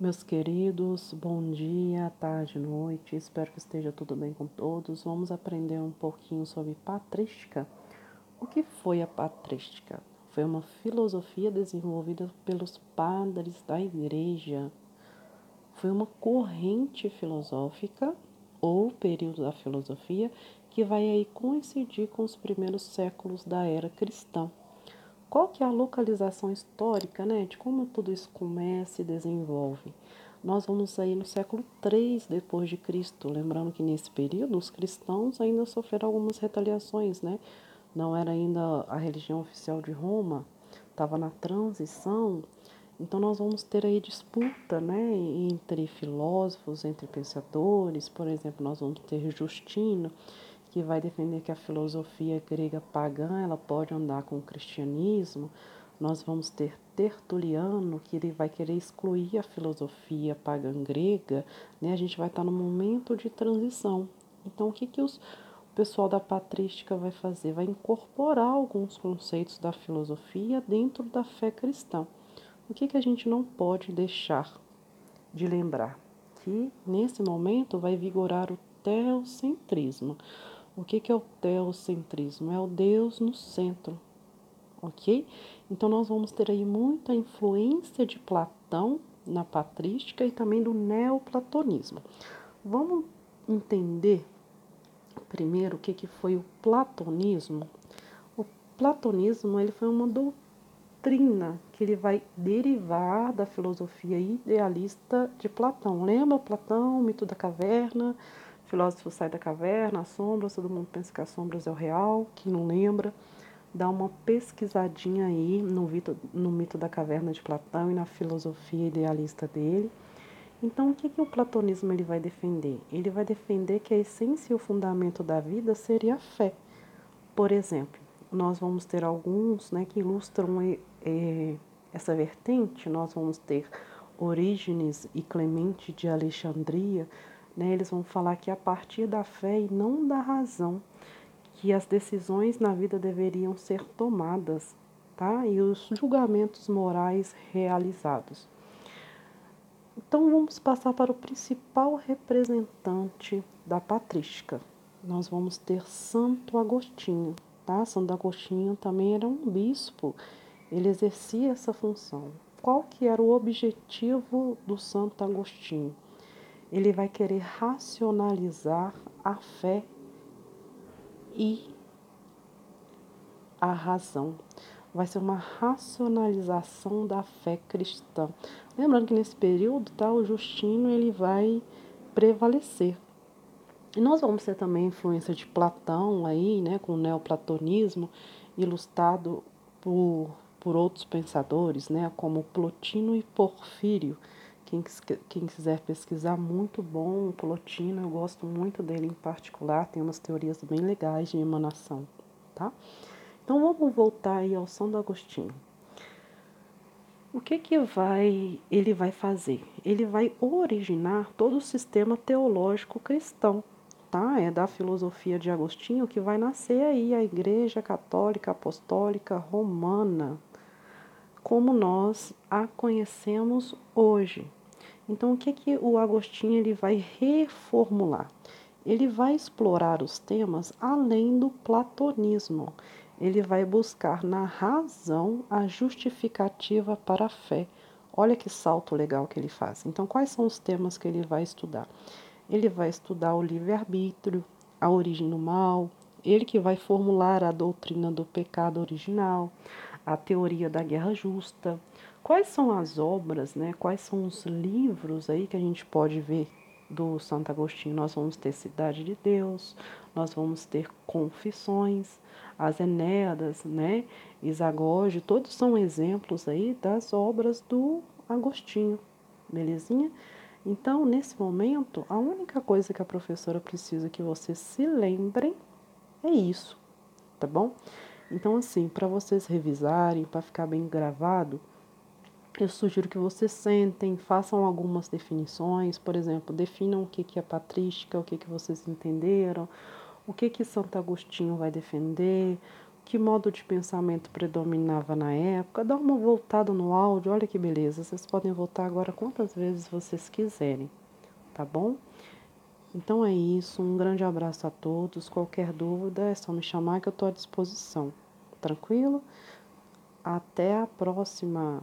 Meus queridos, bom dia, tarde, noite. Espero que esteja tudo bem com todos. Vamos aprender um pouquinho sobre patrística. O que foi a patrística? Foi uma filosofia desenvolvida pelos padres da igreja. Foi uma corrente filosófica ou período da filosofia que vai aí coincidir com os primeiros séculos da era cristã. Qual que é a localização histórica, né, de como tudo isso começa e desenvolve? Nós vamos aí no século 3 depois de Cristo, lembrando que nesse período os cristãos ainda sofreram algumas retaliações, né? Não era ainda a religião oficial de Roma, estava na transição. Então nós vamos ter aí disputa, né, entre filósofos, entre pensadores, por exemplo, nós vamos ter Justino que vai defender que a filosofia grega pagã ela pode andar com o cristianismo. Nós vamos ter Tertuliano, que ele vai querer excluir a filosofia pagã grega. Né? A gente vai estar no momento de transição. Então, o que, que os, o pessoal da patrística vai fazer? Vai incorporar alguns conceitos da filosofia dentro da fé cristã. O que, que a gente não pode deixar de lembrar? Que nesse momento vai vigorar o teocentrismo. O que, é o teocentrismo? É o Deus no centro, ok? Então nós vamos ter aí muita influência de Platão na patrística e também do neoplatonismo. Vamos entender primeiro o que, que foi o platonismo. O platonismo ele foi uma doutrina que ele vai derivar da filosofia idealista de Platão. Lembra Platão, o mito da caverna? Filósofo sai da caverna, as sombras, todo mundo pensa que as sombras é o real, que não lembra. Dá uma pesquisadinha aí no mito, no mito da caverna de Platão e na filosofia idealista dele. Então, o que, que o platonismo ele vai defender? Ele vai defender que a essência e o fundamento da vida seria a fé. Por exemplo, nós vamos ter alguns né, que ilustram é, essa vertente, nós vamos ter Orígenes e Clemente de Alexandria, né, eles vão falar que a partir da fé e não da razão que as decisões na vida deveriam ser tomadas, tá? E os julgamentos morais realizados. Então vamos passar para o principal representante da patrística. Nós vamos ter Santo Agostinho, tá? Santo Agostinho também era um bispo. Ele exercia essa função. Qual que era o objetivo do Santo Agostinho? Ele vai querer racionalizar a fé e a razão. Vai ser uma racionalização da fé cristã. Lembrando que nesse período, tá, o Justino ele vai prevalecer. E nós vamos ter também influência de Platão aí, né, com o neoplatonismo, ilustrado por, por outros pensadores, né, como Plotino e Porfírio quem, quem quiser pesquisar, muito bom o Plotino, eu gosto muito dele em particular, tem umas teorias bem legais de emanação, tá? Então vamos voltar aí ao São Agostinho. O que que vai ele vai fazer? Ele vai originar todo o sistema teológico cristão, tá? É da filosofia de Agostinho que vai nascer aí a Igreja Católica Apostólica Romana, como nós a conhecemos hoje, então, o que, que o Agostinho ele vai reformular? Ele vai explorar os temas além do platonismo. Ele vai buscar na razão a justificativa para a fé. Olha que salto legal que ele faz. Então, quais são os temas que ele vai estudar? Ele vai estudar o livre-arbítrio, a origem do mal, ele que vai formular a doutrina do pecado original, a teoria da guerra justa, Quais são as obras, né? Quais são os livros aí que a gente pode ver do Santo Agostinho? Nós vamos ter Cidade de Deus, nós vamos ter Confissões, as Enéadas, né? Isagoge, todos são exemplos aí das obras do Agostinho, belezinha? Então, nesse momento, a única coisa que a professora precisa que vocês se lembrem é isso, tá bom? Então, assim, para vocês revisarem, para ficar bem gravado, eu sugiro que vocês sentem, façam algumas definições, por exemplo, definam o que, que é patrística, o que, que vocês entenderam, o que, que Santo Agostinho vai defender, que modo de pensamento predominava na época. Dá uma voltada no áudio, olha que beleza. Vocês podem voltar agora quantas vezes vocês quiserem, tá bom? Então é isso, um grande abraço a todos. Qualquer dúvida é só me chamar que eu estou à disposição. Tranquilo? Até a próxima!